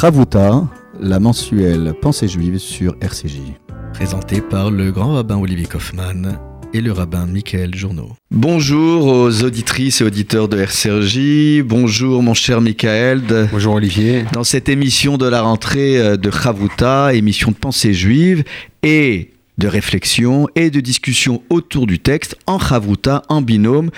Ravuta, la mensuelle Pensée juive sur RCJ. Présenté par le grand rabbin Olivier Kaufmann et le rabbin Michael Journeau. Bonjour aux auditrices et auditeurs de RCRJ. Bonjour mon cher Michael. Bonjour Olivier. Dans cette émission de la rentrée euh, de Chavuta, émission de pensée juive et de réflexion et de discussion autour du texte en chavruta, en binôme.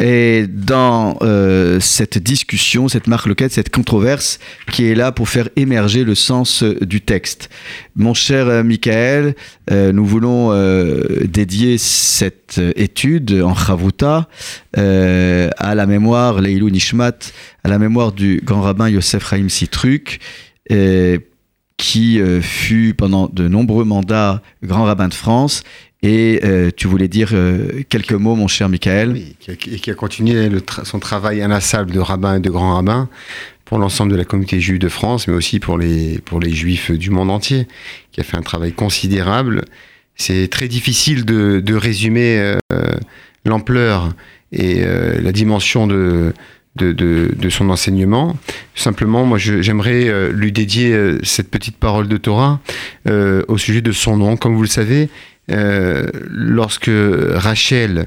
Et dans euh, cette discussion, cette marque loquette, cette controverse qui est là pour faire émerger le sens euh, du texte. Mon cher euh, Michael, nous voulons dédier cette étude en chavruta à la mémoire, Leilou Nishmat, à la mémoire du grand rabbin Yosef Chaim Sitruk qui euh, fut pendant de nombreux mandats grand rabbin de France. Et euh, tu voulais dire euh, quelques mots, mon cher Michael. Et qui a continué son travail inlassable de rabbin et de grand rabbin pour l'ensemble de la communauté juive de France, mais aussi pour les, pour les juifs du monde entier, qui a fait un travail considérable. C'est très difficile de résumer l'ampleur et la dimension de, de, son enseignement. Simplement, moi, j'aimerais euh, lui dédier euh, cette petite parole de Torah euh, au sujet de son nom. Comme vous le savez, lorsque Rachel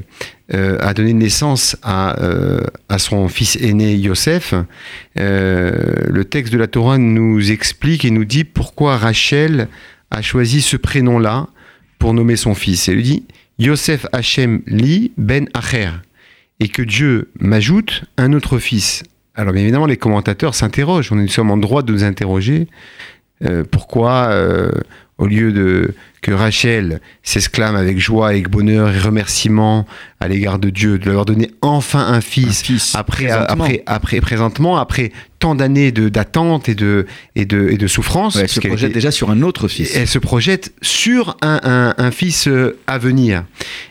a donné naissance à, à son fils aîné Yosef, le texte de la Torah nous explique et nous dit pourquoi Rachel a choisi ce prénom-là pour nommer son fils. Elle lui dit Yosef Hachem Li Ben Acher et que Dieu m'ajoute un autre fils. Alors bien évidemment, les commentateurs s'interrogent, est sommes en droit de nous interroger. Euh, pourquoi, euh, au lieu de que Rachel s'exclame avec joie, avec bonheur et remerciement à l'égard de Dieu, de avoir donné enfin un fils, après, présentement. après, après, présentement, après tant d'années d'attente et de, et, de, et de souffrance. elle se projette déjà sur un autre fils. Elle se projette sur un, un, fils euh, à venir.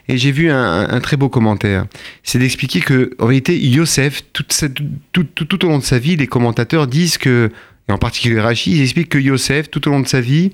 Et j'ai vu un, très beau commentaire. C'est d'expliquer que, en réalité, Yosef, toute tout, tout, tout au long de sa vie, les commentateurs disent que et en particulier Rachid, il explique que Yosef, tout au long de sa vie,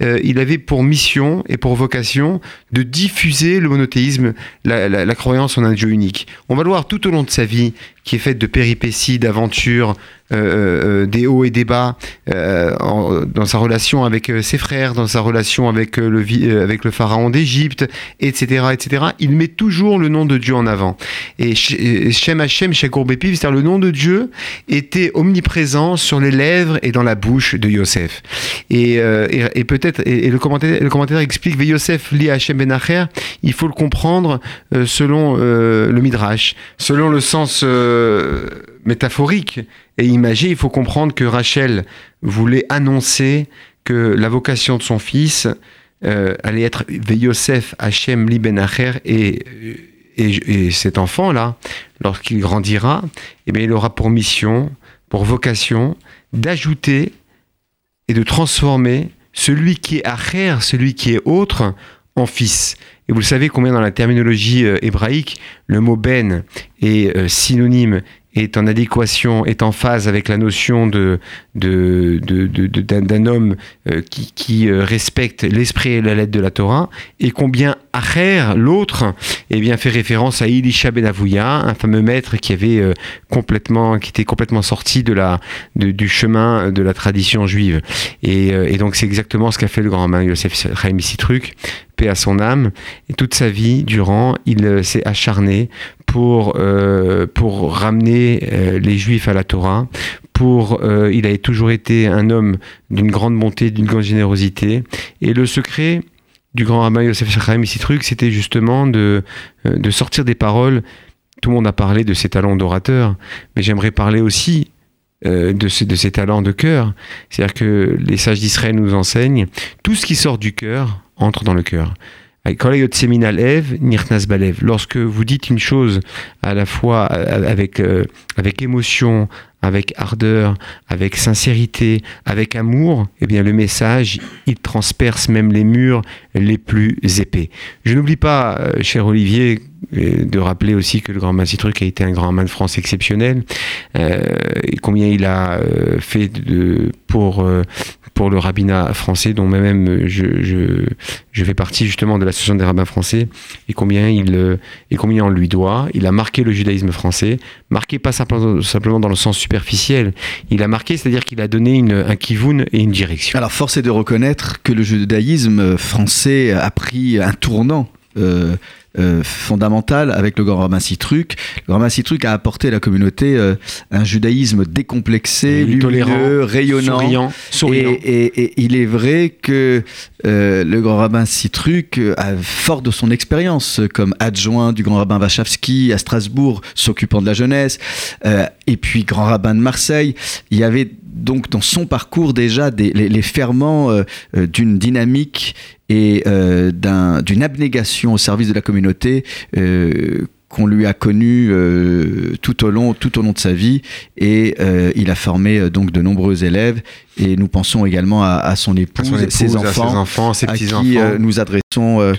euh, il avait pour mission et pour vocation de diffuser le monothéisme, la, croyance en un Dieu unique. On va le voir tout au long de sa vie, qui est faite de péripéties, d'aventures, euh, euh, des hauts et des bas, dans sa relation avec ses frères, dans sa relation avec le, pharaon d'Égypte, etc., etc. Il met toujours le nom de Dieu en avant. Et Shem Hashem, Bepiv, c'est-à-dire le nom de Dieu, était omniprésent sur les lèvres et dans la bouche de Yosef. et peut-être et, le, commentaire, le commentaire explique Yosef li Hashem ben il faut le comprendre euh, selon euh, le Midrash, selon le sens euh, métaphorique. Et imagé, il faut comprendre que Rachel voulait annoncer que la vocation de son fils allait être Yosef Hashem li ben et, et, cet enfant-là, lorsqu'il grandira, eh bien, il aura pour mission, pour vocation, d'ajouter et de transformer celui qui est acher, celui qui est autre, en fils. Et vous le savez combien dans la terminologie euh, hébraïque, le mot ben est euh, synonyme est en adéquation, est en phase avec la notion de, d'un, homme euh, qui, respecte l'esprit et la lettre de la Torah, et combien L'autre, eh bien, fait référence à Elisha ben Avouya, un fameux maître qui avait euh, complètement, qui était complètement sorti de la, du chemin de la tradition juive. Et, et donc c'est exactement ce qu'a fait le grand main Yosef Chaim Sitruk, paix à son âme, et toute sa vie durant, il s'est acharné pour, euh, pour ramener euh, les Juifs à la Torah. Pour, euh, il a toujours été un homme d'une grande bonté, d'une grande générosité. Et le secret du grand rabbin Yosef Shachraim truc, c'était justement de, de sortir des paroles. Tout le monde a parlé de ses talents d'orateur, mais j'aimerais parler aussi de, de ses talents de cœur. C'est-à-dire que les sages d'Israël nous enseignent, tout ce qui sort du cœur entre dans le cœur. Lorsque vous dites une chose à la fois avec, euh, avec émotion, avec ardeur, avec sincérité, avec amour, eh bien le message, il transperce même les murs les plus épais. Je n'oublie pas, euh, cher Olivier, de rappeler aussi que le grand Massitruc a été un grand rabbin de France exceptionnel, et combien il a fait de, pour pour le rabbinat français, dont moi-même je, je, fais partie justement de l'association des rabbins français, et combien, il, euh, et combien on lui doit. Il a marqué le judaïsme français, marqué pas simplement, simplement dans le sens superficiel, il a marqué, c'est-à-dire qu'il a donné une, un kivoun et une direction. Alors force est de reconnaître que le judaïsme français a pris un tournant. Euh, euh, fondamentale avec le grand rabbin Citruc. Le grand rabbin Citruc a apporté à la communauté euh, un judaïsme décomplexé, lumineux, rayonnant, souriant. Et, il est vrai que euh, le grand rabbin Citruc, fort de son expérience comme adjoint du grand rabbin Wachowski à Strasbourg, s'occupant de la jeunesse, et puis grand rabbin de Marseille, il y avait donc dans son parcours déjà des, les, ferments d'une dynamique et euh, d'une abnégation au service de la communauté euh, qu'on lui a connu euh, tout au long tout au long de sa vie. Et euh, il a formé euh, donc de nombreux élèves. Et nous pensons également à, à, son, épouse, à ses enfants, ses enfants, ses petits à qui nous adressons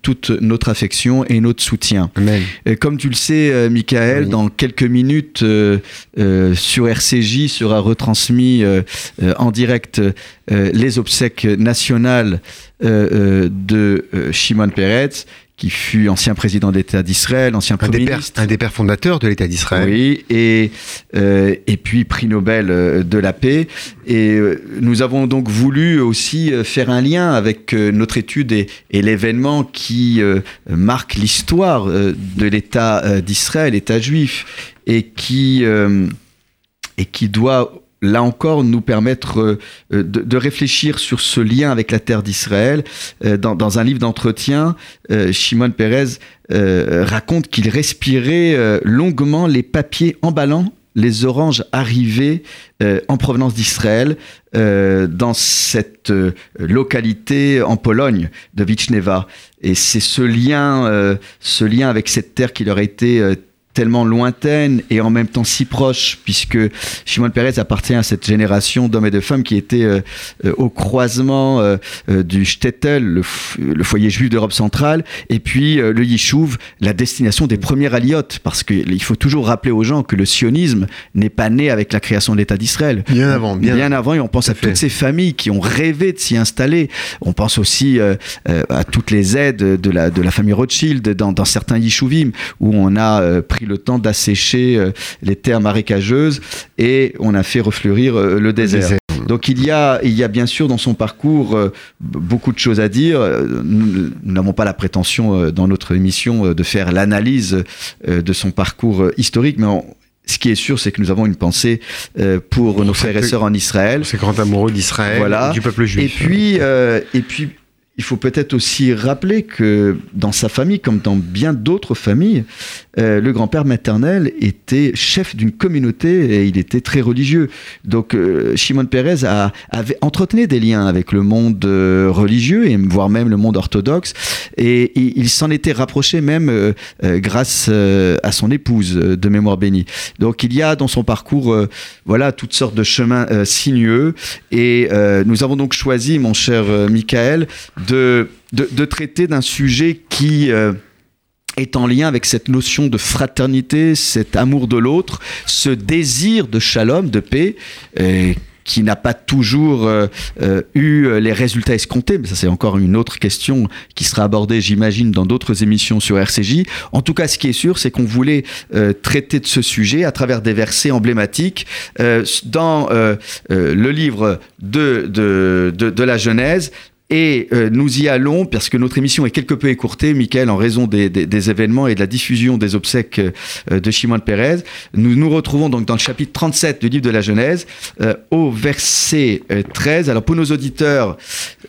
toute notre affection et notre soutien. Amen. comme tu le sais, Michael, dans quelques minutes sur RCJ sera retransmis en direct les obsèques nationales de Shimon Peretz qui fut ancien président d'État d'Israël, ancien un premier des ministre. un des pères fondateurs de l'État d'Israël. Oui, et, euh, et puis prix Nobel euh, de la paix. Et euh, nous avons donc voulu aussi faire un lien avec notre étude et, et l'événement qui euh, marque l'histoire de l'État d'Israël, l'État juif, et qui, et qui doit là encore nous permettre euh, de, de, réfléchir sur ce lien avec la terre d'Israël. Euh, dans, un livre d'entretien, euh, Shimon Peres euh, raconte qu'il respirait euh, longuement les papiers emballants les oranges arrivées en provenance d'Israël dans cette localité en Pologne de Vichneva. Et c'est ce lien, ce lien avec cette terre qui leur a été tellement lointaine et en même temps si proche, puisque Shimon Peres appartient à cette génération d'hommes et de femmes qui étaient euh, euh, au croisement euh, du Shtetl, le, le, foyer juif d'Europe centrale, et puis euh, le Yishuv, la destination des premiers aliotes, parce qu'il faut toujours rappeler aux gens que le sionisme n'est pas né avec la création de l'État d'Israël. Bien avant, bien, bien avant, et on pense à fait. toutes ces familles qui ont rêvé de s'y installer. On pense aussi à toutes les aides de la, de la famille Rothschild dans, dans certains Yishuvim, où on a pris le temps d'assécher euh, les terres marécageuses et on a fait refleurir euh, le désert. Donc il y, a, il y a bien sûr dans son parcours euh, beaucoup de choses à dire. Nous n'avons pas la prétention dans notre émission de faire l'analyse de son parcours historique, mais on, ce qui est sûr, c'est que nous avons une pensée euh, pour nos frères et sœurs en Israël. Ces grands amoureux d'Israël, voilà. du peuple juif. Et puis, euh, et puis il faut peut-être aussi rappeler que dans sa famille, comme dans bien d'autres familles, euh, le grand-père maternel était chef d'une communauté et il était très religieux. Donc euh, Shimon Peres a, avait entretenu des liens avec le monde euh, religieux et voire même le monde orthodoxe et, et il s'en était rapproché même grâce à son épouse de mémoire bénie. Donc il y a dans son parcours voilà toutes sortes de chemins sinueux et nous avons donc choisi mon cher Michael de, de, traiter d'un sujet qui euh, est en lien avec cette notion de fraternité, cet amour de l'autre, ce désir de shalom, de paix, et qui n'a pas toujours euh, euh, eu les résultats escomptés, mais ça c'est encore une autre question qui sera abordée, j'imagine, dans d'autres émissions sur RCJ. En tout cas, ce qui est sûr, c'est qu'on voulait euh, traiter de ce sujet à travers des versets emblématiques euh, dans le livre de, de, de la Genèse, et euh, nous y allons parce que notre émission est quelque peu écourtée, Michael, en raison des, des, des événements et de la diffusion des obsèques euh, de Shimon Peres. Nous nous retrouvons donc dans le chapitre 37 du livre de la Genèse, euh, au verset 13. Alors pour nos auditeurs,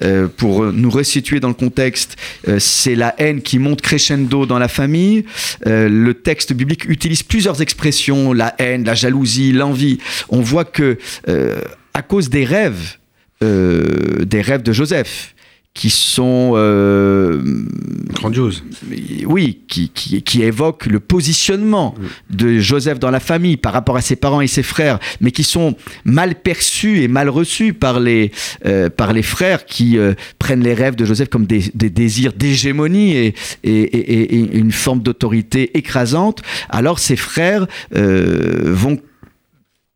euh, pour nous resituer dans le contexte, euh, c'est la haine qui monte crescendo dans la famille. Euh, le texte biblique utilise plusieurs expressions, la haine, la jalousie, l'envie. On voit que à cause des rêves, euh, des rêves de Joseph qui sont euh, grandioses. Oui, qui, qui, qui, évoquent le positionnement de Joseph dans la famille par rapport à ses parents et ses frères, mais qui sont mal perçus et mal reçus par les, euh, par les frères qui euh, prennent les rêves de Joseph comme des, des désirs d'hégémonie et, et, et, et, une forme d'autorité écrasante. Alors ces frères vont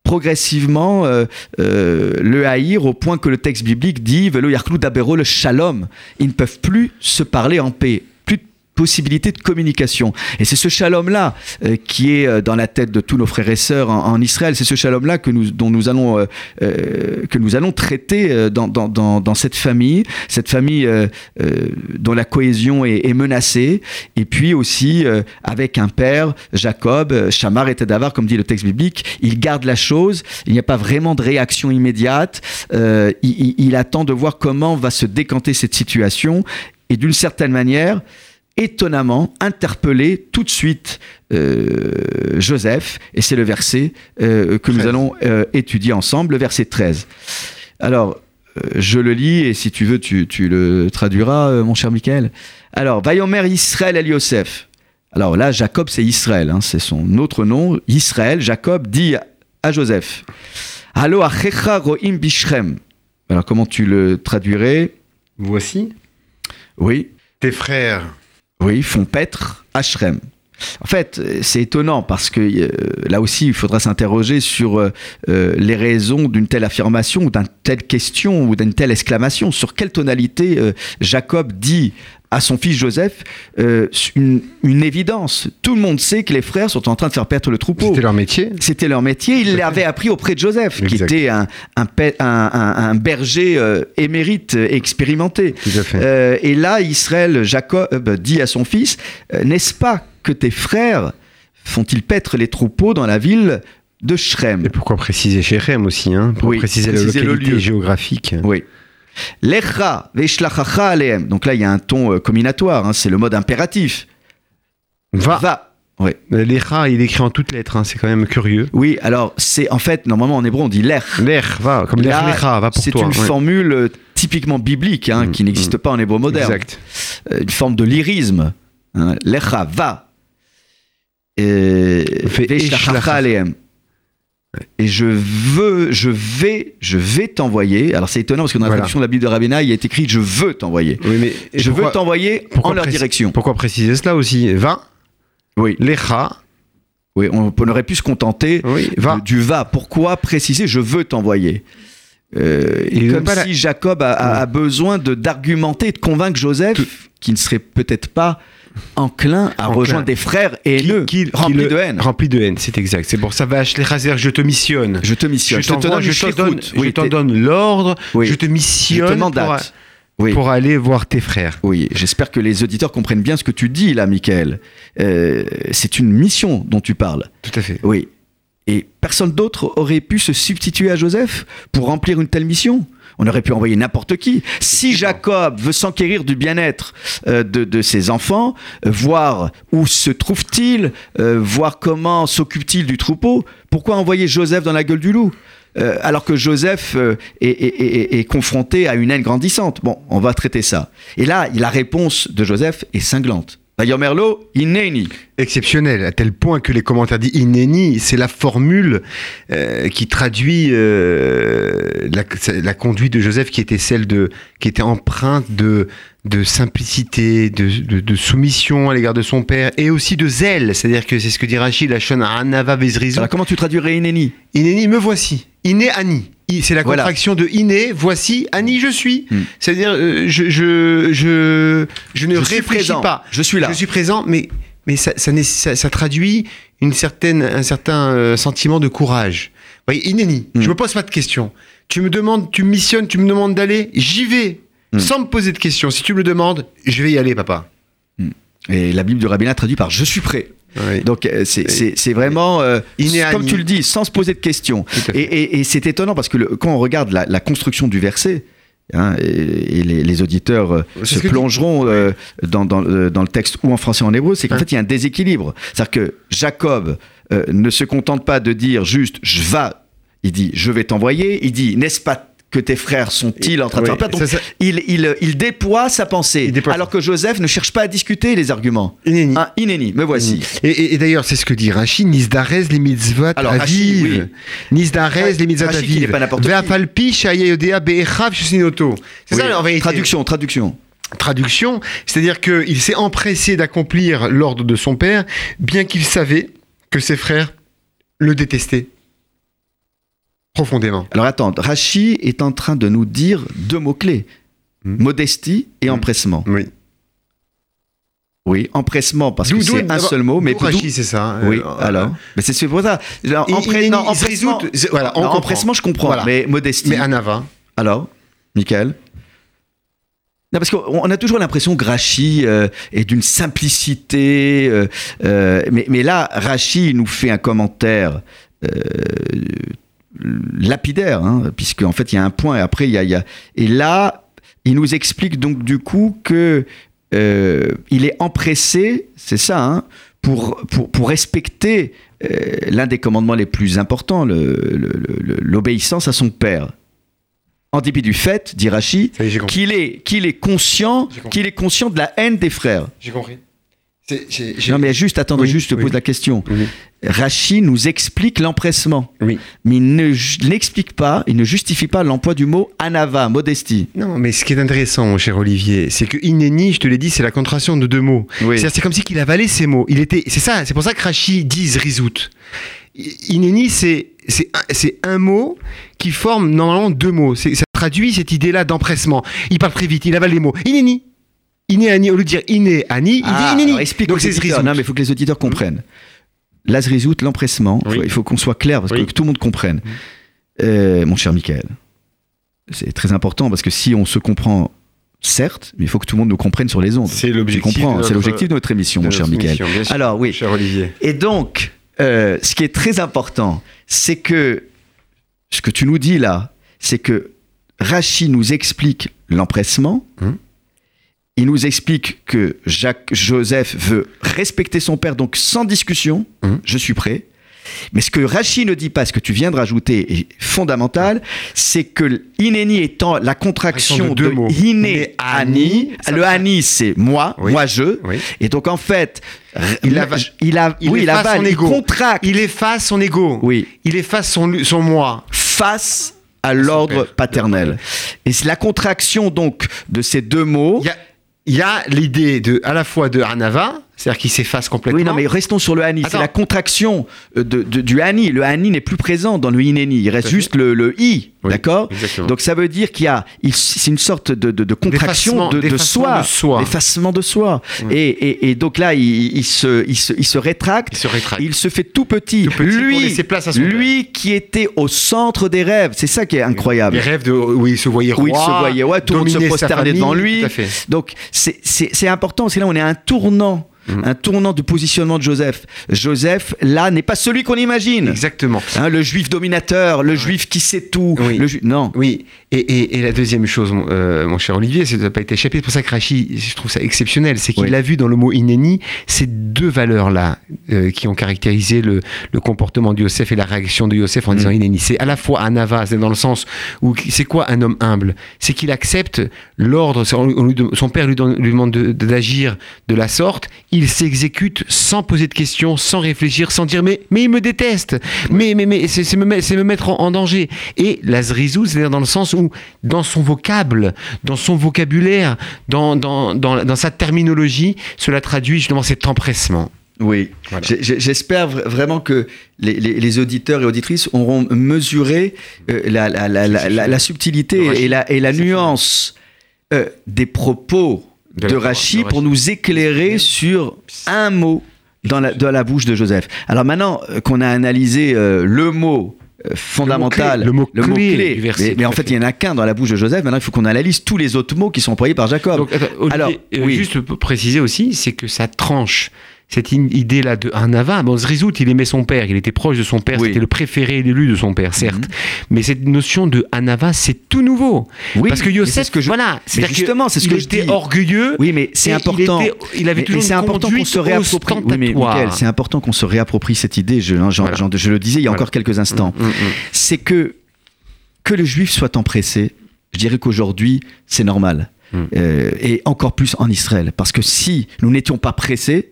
progressivement euh, euh, le haïr au point que le texte biblique dit Velo le shalom. Ils ne peuvent plus se parler en paix possibilité de communication. Et c'est ce shalom-là euh, qui est euh, dans la tête de tous nos frères et sœurs en, Israël. C'est ce shalom-là que nous, dont nous allons, euh, que nous allons traiter dans, dans, dans, dans, cette famille, cette famille dont la cohésion est, est, menacée. Et puis aussi avec un père, Jacob, Shamar et Tadavar, comme dit le texte biblique, il garde la chose. Il n'y a pas vraiment de réaction immédiate. Il, il attend de voir comment va se décanter cette situation. Et d'une certaine manière, étonnamment interpellé tout de suite euh, Joseph, et c'est le verset euh, que nous allons euh, étudier ensemble, le verset 13. Alors, je le lis, et si tu veux, tu, le traduiras, mon cher Michael. Alors, Vayomer Israël El Yosef. Alors là, Jacob, c'est Israël, hein, c'est son autre nom. Israël, Jacob dit à Joseph Allo achecha roim bishrem. Alors, comment tu le traduirais? Voici. Oui. Tes frères oui, font paître Ashrem. En fait, c'est étonnant parce que euh, là aussi, il faudra s'interroger sur euh, euh, les raisons d'une telle affirmation d'une telle question ou d'une telle exclamation. Sur quelle tonalité Jacob dit à son fils Joseph euh, une, une, évidence. Tout le monde sait que les frères sont en train de faire perdre le troupeau. C'était leur métier. C'était leur métier. Il l'avait appris auprès de Joseph, qui était un, un, un, un berger euh, émérite, expérimenté. Tout à fait. Euh, et là, Israël, Jacob dit à son fils, n'est-ce pas que tes frères font-ils paître les troupeaux dans la ville de Shrem? Et pourquoi préciser Shrem aussi hein? Pour oui, préciser, préciser la localité le lieu. géographique. Oui. Lecha veshlachacha aleem. Donc là, il y a un ton euh, combinatoire, hein, c'est le mode impératif. Va. Va. Oui. Lecha, il est écrit en toutes lettres, hein, c'est quand même curieux. Oui, alors c'est en fait, normalement en hébreu, on dit lech. Lech, va, comme lech, lecha, va pour C'est toi. une ouais. formule euh, typiquement biblique, hein, Mm, qui n'existe mm. pas en hébreu moderne. Exact. Euh, une forme de lyrisme. Hein. Lecha, va. Et Fait. Et je veux, je vais, je vais t'envoyer. Alors c'est étonnant parce que dans la Voilà. traduction de la Bible de Rabbina, il y a écrit je veux t'envoyer. Oui, mais et Je pourquoi- veux t'envoyer en leur direction. Pourquoi préciser cela aussi Va, Oui, lecha, oui, on, on aurait pu se contenter oui, va. de- du va. Pourquoi préciser je veux t'envoyer? Euh, et comme la- si Jacob a, a- a besoin de d'argumenter, et de convaincre Joseph, qui ne serait peut-être pas enclin à Enclin. rejoindre des frères haineux, Qui- qui- remplis qui de haine. Rempli de haine, c'est exact. C'est pour ça, va, Shlechazer, je te missionne. Je te missionne. Je, donne je t'en donne, je donne l'ordre, Oui. je te je missionne te pour, mandate. Oui. pour aller voir tes frères. Oui, j'espère que les auditeurs comprennent bien ce que tu dis là, Michael. Euh, c'est une mission dont tu parles. Tout à fait. Oui. Et personne d'autre aurait pu se substituer à Joseph pour remplir une telle mission? On aurait pu envoyer n'importe qui. Si Jacob veut s'enquérir du bien-être euh, de, de ses enfants, euh, voir où se trouve-t-il, euh, voir comment s'occupe-t-il du troupeau, pourquoi envoyer Joseph dans la gueule du loup alors que Joseph est, est- est- est confronté à une haine grandissante. Bon, on va traiter ça. Et là, la réponse de Joseph est cinglante. Merlo, ineni. Exceptionnel, à tel point que les commentaires disent Ineni, c'est la formule euh, qui traduit euh, la, la conduite de Joseph qui était celle de, qui était empreinte de, de simplicité, de, de- de soumission à l'égard de son père et aussi de zèle. C'est-à-dire que c'est ce que dit Rachid, la shon anava vezrizu. Alors comment tu traduirais ineni? Ineni, me voici. Iné Ani. I- C'est la Voilà. contraction de Iné, voici, Ani, je suis. Hmm. C'est-à-dire, euh, je, je, je, je ne Je réfléchis pas. Je suis là. Je suis présent, mais, mais ça, ça, nécess- ça- ça traduit une certaine, un certain euh, sentiment de courage. Vous voyez, Inéni, Hmm. je me pose pas de questions. Tu me demandes, tu me missionnes, tu me demandes d'aller, j'y vais. Hmm. Sans me poser de questions. Si tu me le demandes, je vais y aller, papa. Et la Bible du rabbinat traduit par je suis prêt. Oui. Donc euh, c'est- vraiment, euh, comme tu le dis, sans se poser de questions. Et, et- et c'est étonnant parce que le- quand on regarde la, la construction du verset, hein, et, et les, les auditeurs euh, se plongeront euh, dans, dans, euh, dans le texte ou en français ou en hébreu, c'est qu'en Hein. fait il y a un déséquilibre. C'est-à-dire que Jacob euh, ne se contente pas de dire juste je vais, il dit je vais t'envoyer, il dit n'est-ce pas que tes frères sont-ils en train de Oui, faire Donc, il, il, il déploie sa pensée. Déploie- alors que Joseph ne cherche pas à discuter les arguments. Inéni. Ah, inéni, me voici. Et, et- et d'ailleurs, c'est ce que dit Rashi, Nisdarez les mitzvot Alors, à vivre. Nisdarez les mitzvot à vivre. pas n'importe qui. Ve'afalpi shayayodea be'echav shusinoto. C'est Oui. ça, en vérité. Traduction, traduction. Traduction, c'est-à-dire qu'il s'est empressé d'accomplir l'ordre de son père, bien qu'il savait que ses frères le détestaient profondément. Alors attends, Rachi est en train de nous dire deux mots-clés. Hmm. Modestie et Hmm. empressement. Oui. Oui, empressement parce que c'est un seul mot, mais d'où Rashi, c'est ça. hein. Oui, Euh, alors. Mais c'est pour ça. Alors, Il- empre- il- non, il se empressement, résout- voilà, non, empressement, je comprends. Voilà. Mais modestie. Mais Anava. Alors, Michael non, parce qu'on on a toujours l'impression que Rachi euh, est d'une simplicité, euh, euh, mais, mais là, Rachi nous fait un commentaire euh, lapidaire, hein, puisque en fait il y a un point et après il y a, il y a- et là il nous explique donc du coup que euh, il est empressé, c'est ça, hein, pour, pour, pour respecter euh, l'un des commandements les plus importants, l'obéissance à son père. En dépit du fait, dit Rachi, qu'il est, qu'il est conscient, qu'il est conscient de la haine des frères. J'ai compris. Non mais juste, attendez, Oui, juste, je te oui. pose la question. Oui. Rachi nous explique l'empressement, Oui. mais il ne n'explique pas, il ne justifie pas l'emploi du mot anava, modestie. Non, mais ce qui est intéressant, mon cher Olivier, c'est que inéni, je te l'ai dit, c'est la contraction de deux mots. C'est comme si qu'il avalait ces mots. Il était, c'est ça, c'est pour ça que Rachi dit risout. Inéni, c'est, c'est, un, c'est un mot qui forme normalement deux mots. Ça traduit cette idée-là d'empressement. Il parle très vite, il avale les mots. Inéni. Inéani, au lieu de dire iné-ani, il Ah, dit inéni. alors explique Donc c'est zrizout. Non, mais il faut que les auditeurs comprennent. La zrizout, l'empressement, Oui. faut- il faut qu'on soit clair parce Oui. que, que tout le monde comprenne. Euh, mon cher Michael, c'est très important parce que si on se comprend, certes, mais il faut que tout le monde nous comprenne sur les ondes. C'est l'objectif. c'est notre- l'objectif de notre émission, de mon cher Michael. émission, bien sûr, Alors oui, Cher Olivier. et donc, euh, ce qui est très important, c'est que ce que tu nous dis là, c'est que Rachi nous explique l'empressement. Hum. Il nous explique que Jacques Joseph veut respecter son père, donc sans discussion, Hum. je suis prêt. Mais ce que Rachi ne dit pas, ce que tu viens de rajouter est fondamental, c'est que inéni étant la contraction de de, iné ani, le ani c'est moi, Oui. moi je, Oui. et donc en fait, Il a, il oui, il efface avale, son il ego. contracte, Il efface son ego. oui, Il efface son, son moi. face à l'ordre paternel. Et c'est la contraction donc de ces deux mots. Il y a, il y a l'idée de, à la fois de Anava, c'est-à-dire qu'il s'efface complètement. Oui, non, mais restons sur le hani. C'est la contraction euh, de, de- du hani. Le hani n'est plus présent dans le ineni. Il reste juste le, le i. Oui, D'accord. Donc ça veut dire qu'il y a. C'est une sorte de, de- contraction de, soi. de soi. D'effacement de soi. Oui. Et, et- et donc là, il, il se, il, se, il se rétracte. il se rétracte. Il se fait tout petit. Tout petit pour lui, laisser place à son lui qui était au centre des rêves. C'est ça qui est incroyable. Les rêves de, où il se voyait roi. Où il se voyait, ouais, tout le monde se prosternait devant lui. Tout à fait. Donc c'est- important, c'est là on est à un tournant, Mhm. un tournant de positionnement de Joseph. Joseph, là, n'est pas celui qu'on imagine. Exactement. Hein, le juif dominateur, le juif qui sait tout. Oui. le ju- Non. Oui, et, et- et la deuxième chose, mon, euh, mon cher Olivier, ça n'a pas été échappé. C'est pour ça que Rachi, je trouve ça exceptionnel, c'est qu'il Oui. a vu dans le mot inéni ces deux valeurs-là euh, qui ont caractérisé le, le comportement de Yosef et la réaction de Yosef en Mm. disant inéni. C'est à la fois un avas, c'est dans le sens où c'est quoi un homme humble? C'est qu'il accepte l'ordre, son père lui, demande de- de- d'agir de, la sorte, il s'exécute sans poser de questions, sans réfléchir, sans dire mais, mais il me déteste, mais, mais, mais c'est me, me mettre en, en danger. Et la zrizou, c'est-à-dire dans le sens où, dans son vocable, dans son vocabulaire, dans, dans, dans, dans sa terminologie, cela traduit justement cet empressement. Oui. Voilà. J'espère vra- vraiment que les, les- les auditeurs et auditrices auront mesuré euh, la, la- la- subtilité et la, et la nuance euh, des propos De de, Rachi de pour nous éclairer sur un mot dans la, dans la bouche de Joseph. Alors maintenant euh, qu'on a analysé euh, le mot euh, fondamental, Le mot-clé du verset, mais, mais en fait, fait. il n'y en a qu'un dans la bouche de Joseph. Maintenant, il faut qu'on analyse tous les autres mots qui sont employés par Jacob. Donc, attends, Olivier, Alors, euh, oui. juste pour préciser aussi, c'est que ça tranche cette idée-là de Anava. Bon, Zrizout, il aimait son père, il était proche de son père, Oui. c'était le préféré et l'élu de son père, certes. Mhm. Mais cette notion de Anava, c'est tout nouveau. oui, Parce que Yosef, c'est ce que je- voilà, que justement, c'est ce que dis. orgueilleux. Oui, mais c'est important. Il, était- il avait toujours mais c'est une important qu'on se réapproprie. Oui, mais c'est important qu'on se réapproprie cette idée. Je, hein, Voilà. je le disais il y a Voilà. encore quelques instants. Mm, mm, mm. C'est que que le juif soit empressé, je dirais qu'aujourd'hui, c'est normal. Mm. Euh, et encore plus en Israël. Parce que si nous n'étions pas pressés,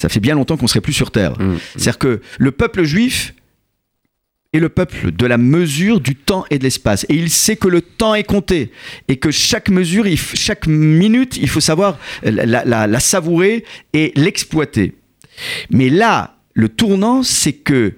ça fait bien longtemps qu'on serait plus sur terre. Mm. C'est-à-dire que le peuple juif est le peuple de la mesure du temps et de l'espace. Et il sait que le temps est compté. Et que chaque mesure, chaque minute, il faut savoir la, la- la savourer et l'exploiter. Mais là, le tournant, c'est que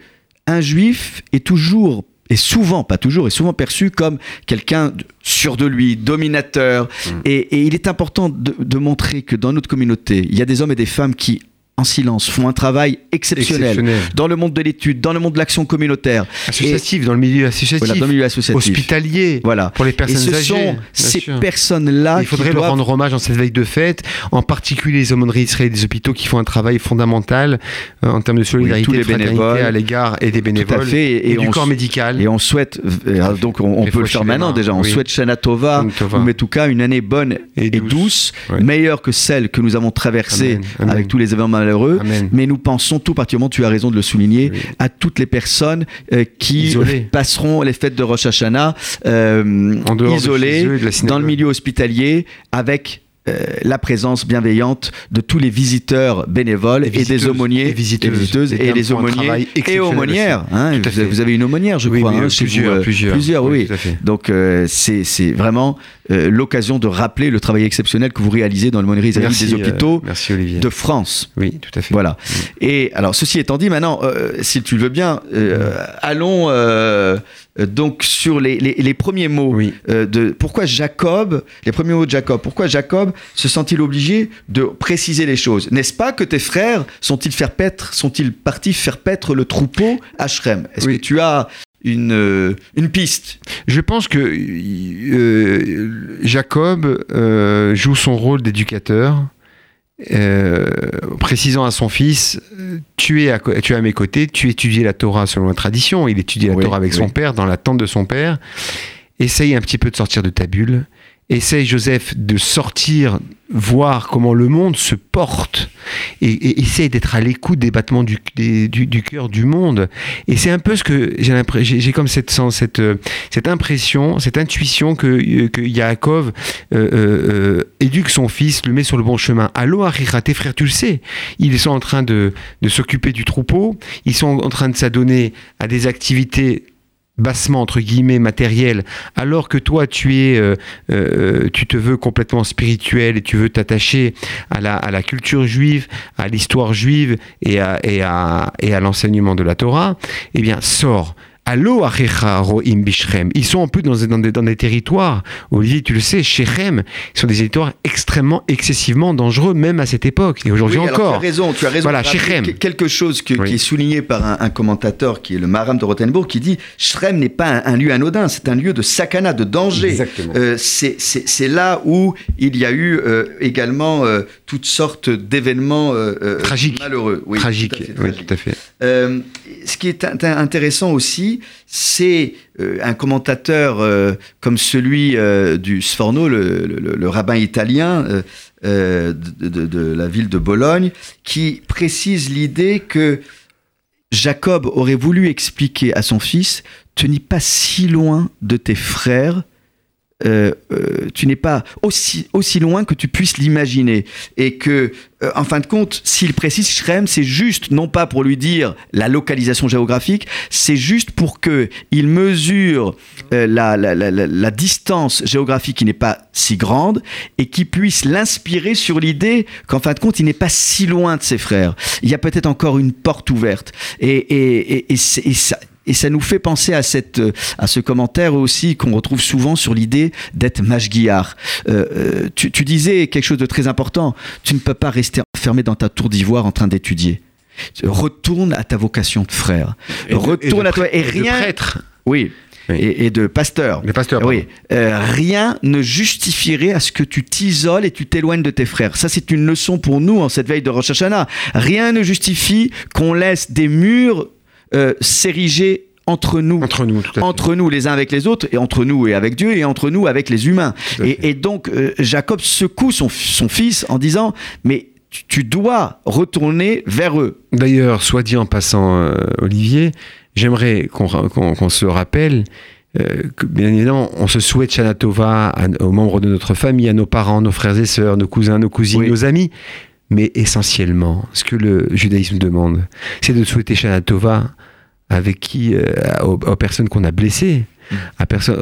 un juif est toujours, et souvent, pas toujours, est souvent perçu comme quelqu'un sûr de lui, dominateur. Et, et il est important de, de montrer que dans notre communauté, il y a des hommes et des femmes qui, en silence, font un travail exceptionnel. Exceptionnel. Dans le monde de l'étude, dans le monde de l'action communautaire, Associatif, dans le milieu associatif, voilà, dans le milieu associatif. hospitalier, Voilà. pour les Et personnes ce âgées. sont bien ces sûr. personnes-là Il faudrait qui leur doivent rendre hommage en cette veille de fête, en particulier les aumôneries israéliennes des hôpitaux qui font un travail fondamental euh, en termes de solidarité, tous les de fraternité bénévoles. à l'égard et des Tout à bénévoles fait. Et, et, du corps médical. et on souhaite, euh, donc on, peut le faire maintenant déjà, on oui. souhaite Shana Tova, ou Metuka, une année bonne et, Et douce, douce. Ouais. meilleure que celle que nous avons traversée Amen, amen. avec tous les événements malheureux. Amen. Mais nous pensons tout particulièrement, tu as raison de le souligner, Oui. à toutes les personnes euh, qui passeront les fêtes de Rosh Hashanah euh, de isolées, de dans le milieu hospitalier, avec euh, la présence bienveillante de tous les visiteurs bénévoles Et et, des aumôniers Et visiteuses. et, Les aumôniers et aumônières. hein. Vous, avez- fait. vous avez une aumônière, je Oui, crois, hein, plusieurs, vous, euh, plusieurs. plusieurs, oui. Donc euh, c'est vraiment euh, l'occasion de rappeler le travail exceptionnel que vous réalisez dans le monnerie des hôpitaux merci de France. Oui, tout à fait. Voilà. Et alors, ceci étant dit, maintenant, si tu le veux bien, allons donc sur les, les- les premiers mots Oui. euh, de pourquoi Jacob, les premiers mots de Jacob. Pourquoi Jacob se sent-il obligé de préciser les choses? N'est-ce pas que tes frères sont-ils faire paître, sont-ils partis faire paître le troupeau à Shrem Est-ce Oui. que tu as une, euh, une piste? Je pense que euh, Jacob euh, joue son rôle d'éducateur, euh, précisant à son fils tu es, à, co- tu es à mes côtés, tu étudies la Torah selon la tradition. Il étudie la Oui, Torah avec oui. son père, dans la tente de son père. Essaye un petit peu de sortir de ta bulle. Essaye, Joseph, de sortir, voir comment le monde se porte. Et, essaye d'être à l'écoute des battements du, du, cœur du monde. Et c'est un peu ce que j'ai comme cette, cette, euh, cette impression, cette intuition que, euh, que Yaakov euh, éduque son fils, le met sur le bon chemin. Allô, Harira, tes frères, tu le sais, ils sont en train de s'occuper du troupeau, ils sont en train de s'adonner à des activités bassement entre guillemets matérielles, alors que toi tu es, euh, euh, tu te veux complètement spirituel et tu veux t'attacher à la, à la culture juive, à l'histoire juive et à, et à, et à l'enseignement de la Torah, eh bien sors. Allo achecha ro'im bishrem. Ils sont en plus dans, dans, des, dans des territoires, Olivier, tu le sais, Shechem, sont des territoires extrêmement, excessivement dangereux, même à cette époque, et aujourd'hui Oui, encore. Tu as raison, tu as raison. Voilà, Shechem. que- Quelque chose que- Oui. qui est souligné par un, un commentateur qui est le Maram de Rothenburg qui dit Shrem n'est pas un, un lieu anodin, c'est un lieu de sakana, de danger. Exactement. Euh, c'est- c'est c'est là où il y a eu euh, également euh, toutes sortes d'événements Tragiques. malheureux. Oui, Tragique, tout à fait, oui, tout à fait. Ce qui est int- intéressant aussi, c'est euh, un commentateur euh, comme celui euh, du Sforno, le, rabbin italien de, de- de la ville de Bologne, qui précise l'idée que Jacob aurait voulu expliquer à son fils, tu n'es pas si loin de tes frères. Euh, euh, tu n'es pas aussi, loin que tu puisses l'imaginer. Et que, euh, en fin de compte, s'il précise Shrem, c'est juste, non pas pour lui dire la localisation géographique, c'est juste pour que il mesure la, distance géographique qui n'est pas si grande et qui puisse l'inspirer sur l'idée qu'en fin de compte, il n'est pas si loin de ses frères. Il y a peut-être encore une porte ouverte. Et ça, et ça nous fait penser à, cette, euh, à ce commentaire aussi qu'on retrouve souvent sur l'idée d'être mashguiar. Euh, euh, tu, tu disais quelque chose de très important. Tu ne peux pas rester enfermé dans ta tour d'ivoire en train d'étudier. Retourne à ta vocation de frère. Et de- Retourne et de à toi. Et prêtre- de rien. prêtre. Oui. Oui. Et, et de pasteur. Le pasteur, Oui. Euh, rien ne justifierait à ce que tu t'isoles et tu t'éloignes de tes frères. Ça, c'est une leçon pour nous en cette veille de Rosh Hashanah. Rien ne justifie qu'on laisse des murs euh, s'ériger entre nous. Entre nous. Entre les uns avec les autres, et entre nous et avec Dieu, et entre nous avec les humains. Et, et donc, euh, Jacob secoue son, son fils en disant, mais tu, tu dois retourner vers eux. D'ailleurs, soit dit en passant, euh, Olivier, j'aimerais qu'on ra- qu'on- qu'on se rappelle que, bien évidemment, on se souhaite Shana Tova aux membres de notre famille, à nos parents, nos frères et sœurs, nos cousins, nos cousines, nos amis. Mais essentiellement, ce que le judaïsme demande, c'est de souhaiter Shana Tova avec qui, aux, personnes qu'on a blessées. À personne,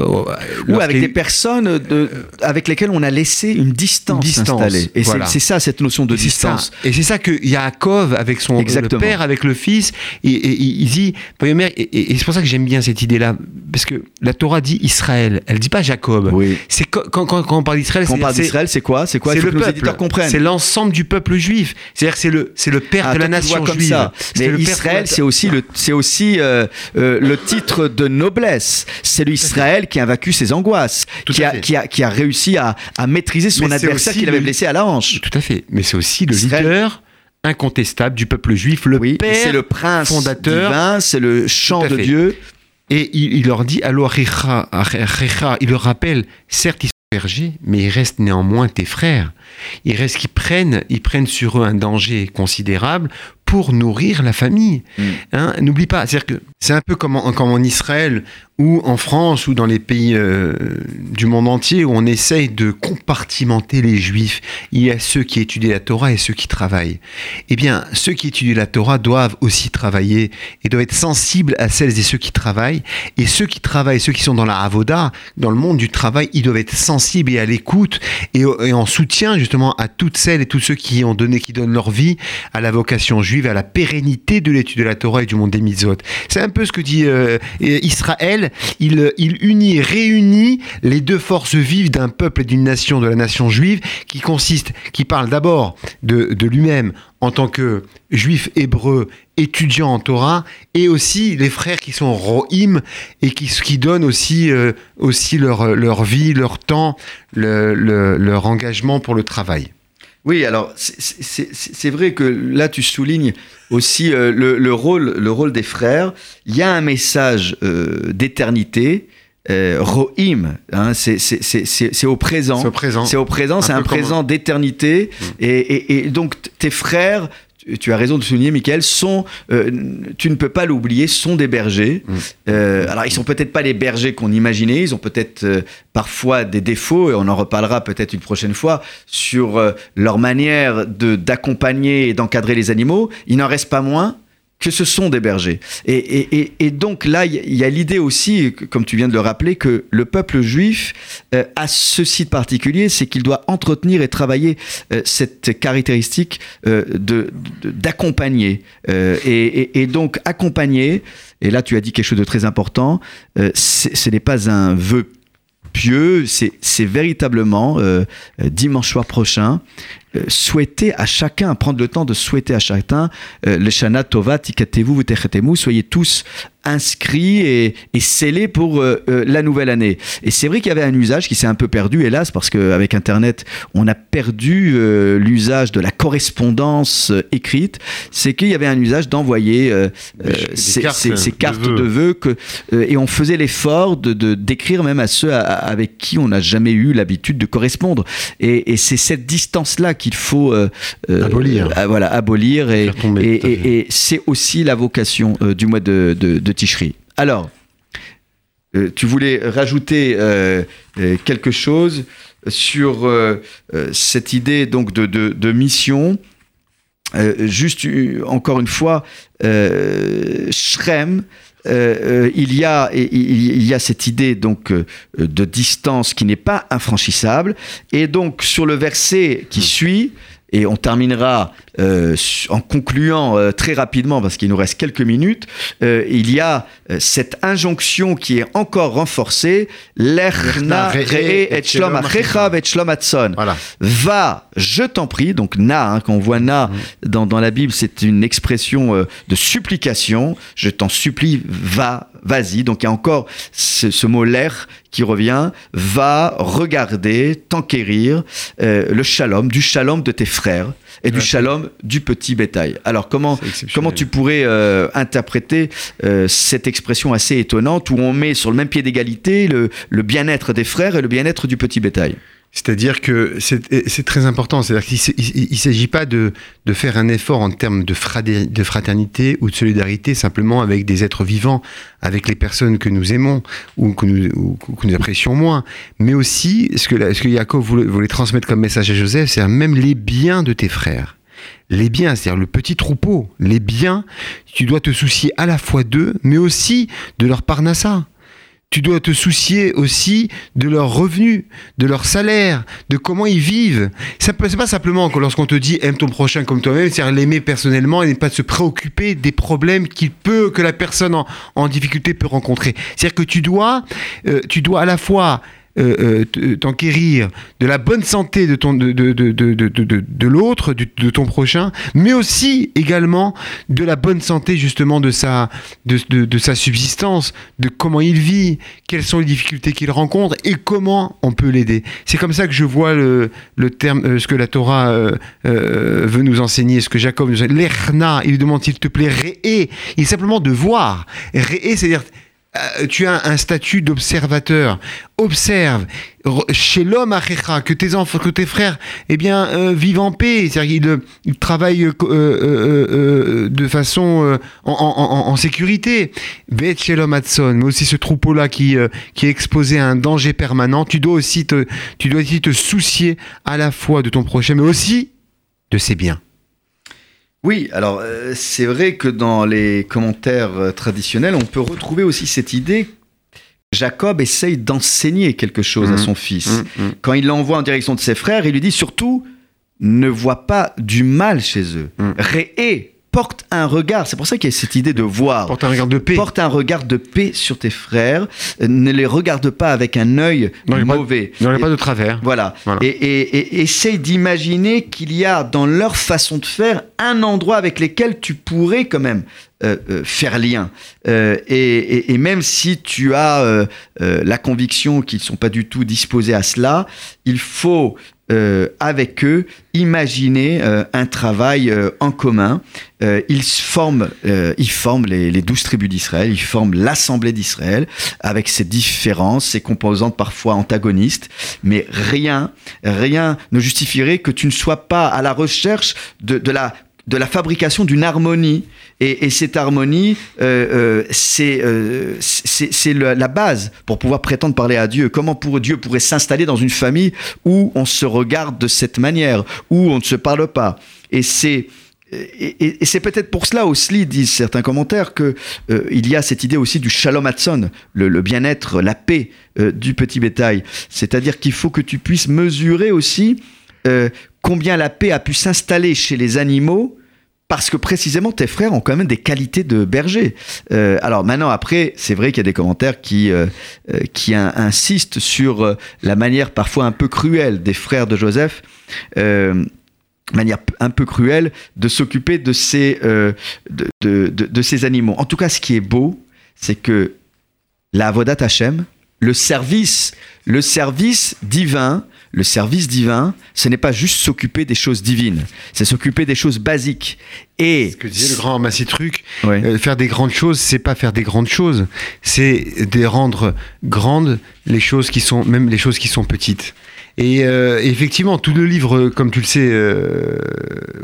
ou avec des personnes de, avec lesquelles on a laissé une distance, installée. Et c'est ça cette notion de distance. Et c'est ça que Yaakov avec son le père, avec le fils, et, il dit, et, c'est pour ça que j'aime bien cette idée-là, parce que la Torah dit Israël, elle dit pas Jacob. Oui. C'est quand, quand, on parle d'Israël, quand on parle d'Israël, c'est quoi? C'est quoi? C'est le peuple. C'est l'ensemble du peuple juif. C'est-à-dire c'est le c'est le père ah, de la nation comme juive. Ça. Mais Israël, c'est aussi le c'est aussi euh, euh, le titre de noblesse c'est l'Israël qui a vaincu ses angoisses, qui a, qui a, qui, a, réussi à, à maîtriser son adversaire qu'il avait blessé à la hanche. Tout à fait. Mais c'est aussi le leader incontestable du peuple juif, le oui, père c'est le prince fondateur, c'est le chant de Dieu. Et il, leur dit, alors il leur rappelle, certes ils sont bergers, mais ils restent néanmoins tes frères. Ils restent qu'ils prennent, ils prennent sur eux un danger considérable pour nourrir la famille. Mm. Hein, n'oublie pas, c'est-à-dire que c'est un peu comme en, comme en, Israël ou en France ou dans les pays euh, du monde entier où on essaye de compartimenter les juifs. Il y a ceux qui étudient la Torah et ceux qui travaillent. Eh bien, ceux qui étudient la Torah doivent aussi travailler et doivent être sensibles à celles et ceux qui travaillent. Et ceux qui travaillent, ceux qui sont dans la avoda, dans le monde du travail, ils doivent être sensibles et à l'écoute et, et en soutien justement à toutes celles et tous ceux qui ont donné, qui donnent leur vie à la vocation juive à la pérennité de l'étude de la Torah et du monde des mitzvot. C'est un peu ce que dit euh, Israël. Il, il unit, réunit les deux forces vives d'un peuple et d'une nation, de la nation juive, qui consiste, qui parle d'abord de, lui-même en tant que juif hébreu étudiant en Torah, et aussi les frères qui sont rohim et qui, qui donnent aussi, euh, aussi leur, leur vie, leur temps, le, leur engagement pour le travail. Oui, alors c'est vrai que là tu soulignes aussi euh, le, rôle, le rôle des frères. Il y a un message euh, d'éternité. Euh, Rohim, hein, c'est au présent. C'est au présent. C'est un, présent d'éternité. Mm. Et, et, donc tes frères, tu as raison de souligner, Michael, sont, euh, tu ne peux pas l'oublier, sont des bergers. Mm. Euh, alors, ils sont peut-être pas les bergers qu'on imaginait, ils ont peut-être euh, parfois des défauts, et on en reparlera peut-être une prochaine fois, sur leur manière d'accompagner et d'encadrer les animaux. Il n'en reste pas moins que ce sont des bergers. Et, donc là, il y a l'idée aussi, comme tu viens de le rappeler, que le peuple juif euh, a ce site particulier, c'est qu'il doit entretenir et travailler euh, cette caractéristique euh, de d'accompagner. et, donc accompagner, et là tu as dit quelque chose de très important, ce n'est pas un vœu pieux, c'est véritablement dimanche soir prochain, souhaiter à chacun, prendre le temps de souhaiter à chacun euh, le Shana Tova Tikatemu soyez tous inscrits et, scellés pour euh, la nouvelle année. Et c'est vrai qu'il y avait un usage qui s'est un peu perdu, hélas, parce qu'avec Internet, on a perdu l'usage de la correspondance écrite. C'est qu'il y avait un usage d'envoyer ces, cartes, de vœux, que, et on faisait l'effort de d'écrire même à ceux avec qui on n'a jamais eu l'habitude de correspondre. Et, et c'est cette distance-là qu'il faut euh, euh, abolir. Euh, voilà, abolir et, et, c'est aussi la vocation du mois de, de. Alors, tu voulais rajouter quelque chose sur cette idée donc de, de mission. juste encore une fois, Shrem, il, y a, il, y a cette idée donc de distance qui n'est pas infranchissable. Et donc sur le verset qui suit, et on terminera euh, en concluant euh, très rapidement, parce qu'il nous reste quelques minutes, euh, il y a cette injonction qui est encore renforcée, et voilà. Va, je t'en prie, donc na, hein, quand on voit na mm. dans, dans la Bible, c'est une expression de supplication, je t'en supplie, va, vas-y. Donc il y a encore ce, mot l'air qui revient, va regarder, t'enquérir le shalom, du shalom de tes frères et du shalom du petit bétail. Alors comment, comment tu pourrais euh, interpréter euh, cette expression assez étonnante où on met sur le même pied d'égalité le, le bien-être des frères et le bien-être du petit bétail? C'est-à-dire que c'est très important. C'est-à-dire qu'il ne s'agit pas de, faire un effort en termes de, fraternité ou de solidarité simplement avec des êtres vivants, avec les personnes que nous aimons ou que nous, apprécions moins, mais aussi ce que, ce Jacob voulait, voulait transmettre comme message à Joseph, c'est même les biens de tes frères. Les biens, c'est-à-dire le petit troupeau, les biens, tu dois te soucier à la fois d'eux, mais aussi de leur parnassa tu dois te soucier aussi de leurs revenus, de leur salaire, de comment ils vivent. C'est pas simplement que lorsqu'on te dit aime ton prochain comme toi-même, c'est-à-dire l'aimer personnellement et ne pas se préoccuper des problèmes qu'il peut, que la personne en, difficulté peut rencontrer. C'est-à-dire que tu dois, euh, tu dois à la fois euh, euh, t'enquérir de la bonne santé de, ton, de, de, de, de l'autre, de ton prochain, mais aussi également de la bonne santé justement de sa, de, sa subsistance, de comment il vit, quelles sont les difficultés qu'il rencontre et comment on peut l'aider. C'est comme ça que je vois le, le terme, euh, ce que la Torah veut nous enseigner, ce que Jacob nous enseigne. L'erna, il demande s'il te plaît, réé, il est simplement de voir. Réé, c'est-à-dire euh, tu as un statut d'observateur. Observe chez l'homme Achecha que tes enfants, que tes frères, eh bien, euh, vivent en paix. C'est-à-dire qu'ils ils travaillent euh, de façon en, sécurité. Bet chez l'homme Adson, mais aussi ce troupeau-là qui, qui est exposé à un danger permanent. Tu dois aussi te, tu dois aussi te soucier à la fois de ton prochain, mais aussi de ses biens. Oui, alors euh, c'est vrai que dans les commentaires euh, traditionnels, on peut retrouver aussi cette idée Jacob essaye d'enseigner quelque chose à mmh. son fils. Mmh, mmh. Quand il l'envoie en direction de ses frères, il lui dit surtout ne vois pas du mal chez eux. Ré porte un regard, c'est pour ça qu'il y a cette idée de voir. Porte un regard de paix. Porte un regard de paix sur tes frères. Ne les regarde pas avec un œil mauvais. Ne pas de travers. Voilà. Et, et, essaye d'imaginer qu'il y a dans leur façon de faire un endroit avec lequel tu pourrais quand même euh, euh, faire lien. Euh, et, même si tu as la conviction qu'ils ne sont pas du tout disposés à cela, il faut euh, avec eux imaginer euh, un travail euh, en commun. ils forment, ils forment les, douze tribus d'Israël, ils forment l'Assemblée d'Israël avec ses différences, ses composantes parfois antagonistes, mais rien, rien ne justifierait que tu ne sois pas à la recherche de, de la de la fabrication d'une harmonie. Et, cette harmonie, euh, euh, c'est la base pour pouvoir prétendre parler à Dieu. Comment pour Dieu pourrait s'installer dans une famille où on se regarde de cette manière, où on ne se parle pas? Et c'est et, c'est peut-être pour cela aussi, disent certains commentaires, qu'il euh, il y a cette idée aussi du shalom atson, le, bien-être, la paix du petit bétail. C'est-à-dire qu'il faut que tu puisses mesurer aussi combien la paix a pu s'installer chez les animaux parce que précisément tes frères ont quand même des qualités de berger. Euh, alors maintenant après, c'est vrai qu'il y a des commentaires qui euh, euh, qui insistent sur la manière parfois un peu cruelle des frères de Joseph. manière un peu cruelle de s'occuper de ces de, de, ces animaux. En tout cas, ce qui est beau, c'est que la Vodat Hashem, le service, le service divin, le service divin, ce n'est pas juste s'occuper des choses divines, c'est s'occuper des choses basiques. Et ce que disait le grand Massitruc, euh, faire des grandes choses, c'est pas faire des grandes choses, c'est de rendre grandes les choses qui sont, même les choses qui sont petites. Et euh, effectivement, tout le livre, comme tu le sais, euh,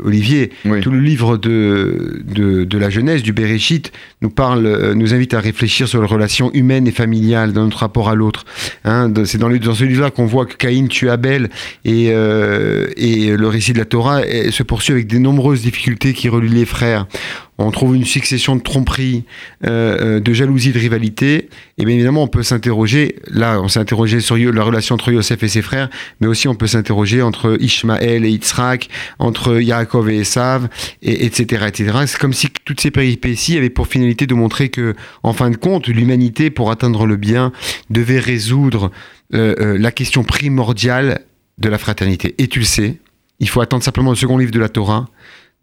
Olivier, tout le livre de, de, la jeunesse, du Bereshit, nous parle, euh, nous invite à réfléchir sur les relations humaines et familiales dans notre rapport à l'autre. Hein, c'est dans, dans, ce livre-là qu'on voit que Caïn tue Abel et, et le récit de la Torah se poursuit avec de nombreuses difficultés qui relient les frères on trouve une succession de tromperies, euh, euh, de jalousie, de rivalité. Et bien évidemment, on peut s'interroger, là, on s'est interrogé sur la relation entre Yosef et ses frères, mais aussi on peut s'interroger entre Ishmaël et Yitzhak, entre Yaakov et Esav, et, etc. etc. C'est comme si toutes ces péripéties avaient pour finalité de montrer que, en fin de compte, l'humanité, pour atteindre le bien, devait résoudre euh, la question primordiale de la fraternité. Et tu le sais, il faut attendre simplement le second livre de la Torah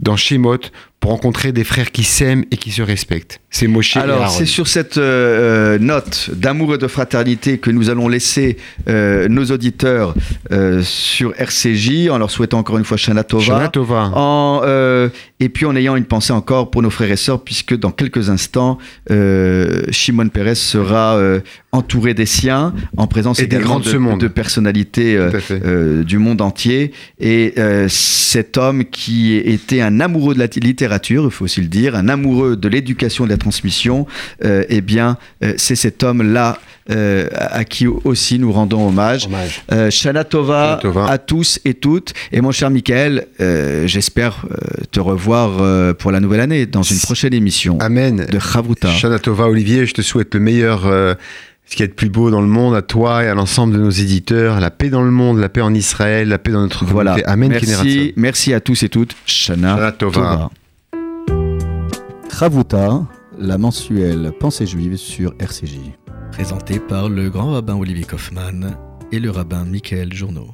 dans Shemot pour rencontrer des frères qui s'aiment et qui se respectent. C'est Moshe Alors, c'est sur cette euh, note d'amour et de fraternité que nous allons laisser euh, nos auditeurs euh, sur RCJ en leur souhaitant encore une fois Shana Tova. En, et puis en ayant une pensée encore pour nos frères et sœurs, puisque dans quelques instants, Shimon Peres sera entouré des siens, en présence Et des également de monde. de personnalités euh, euh, du monde entier. Et euh, cet homme qui était un amoureux de la littérature, il faut aussi le dire, un amoureux de l'éducation et de la transmission, eh bien, c'est cet homme-là euh, à qui aussi nous rendons hommage. Hommage. Euh, Shana Tova, Tova. à tous et toutes. Et mon cher Michael, euh, j'espère te revoir pour la nouvelle année dans une prochaine émission Amen. de Chavruta. Shana Tova, Olivier, je te souhaite le meilleur, ce qui est de plus beau dans le monde, à toi et à l'ensemble de nos éditeurs. La paix dans le monde, la paix en Israël, la paix dans notre communauté. Voilà. Amen. Merci, merci à tous et toutes. Shana, Shana Tova. Chavruta, la mensuelle Pensée juive sur RCJ. Présenté par le grand rabbin Olivier Kaufmann et le rabbin Michael Journeau.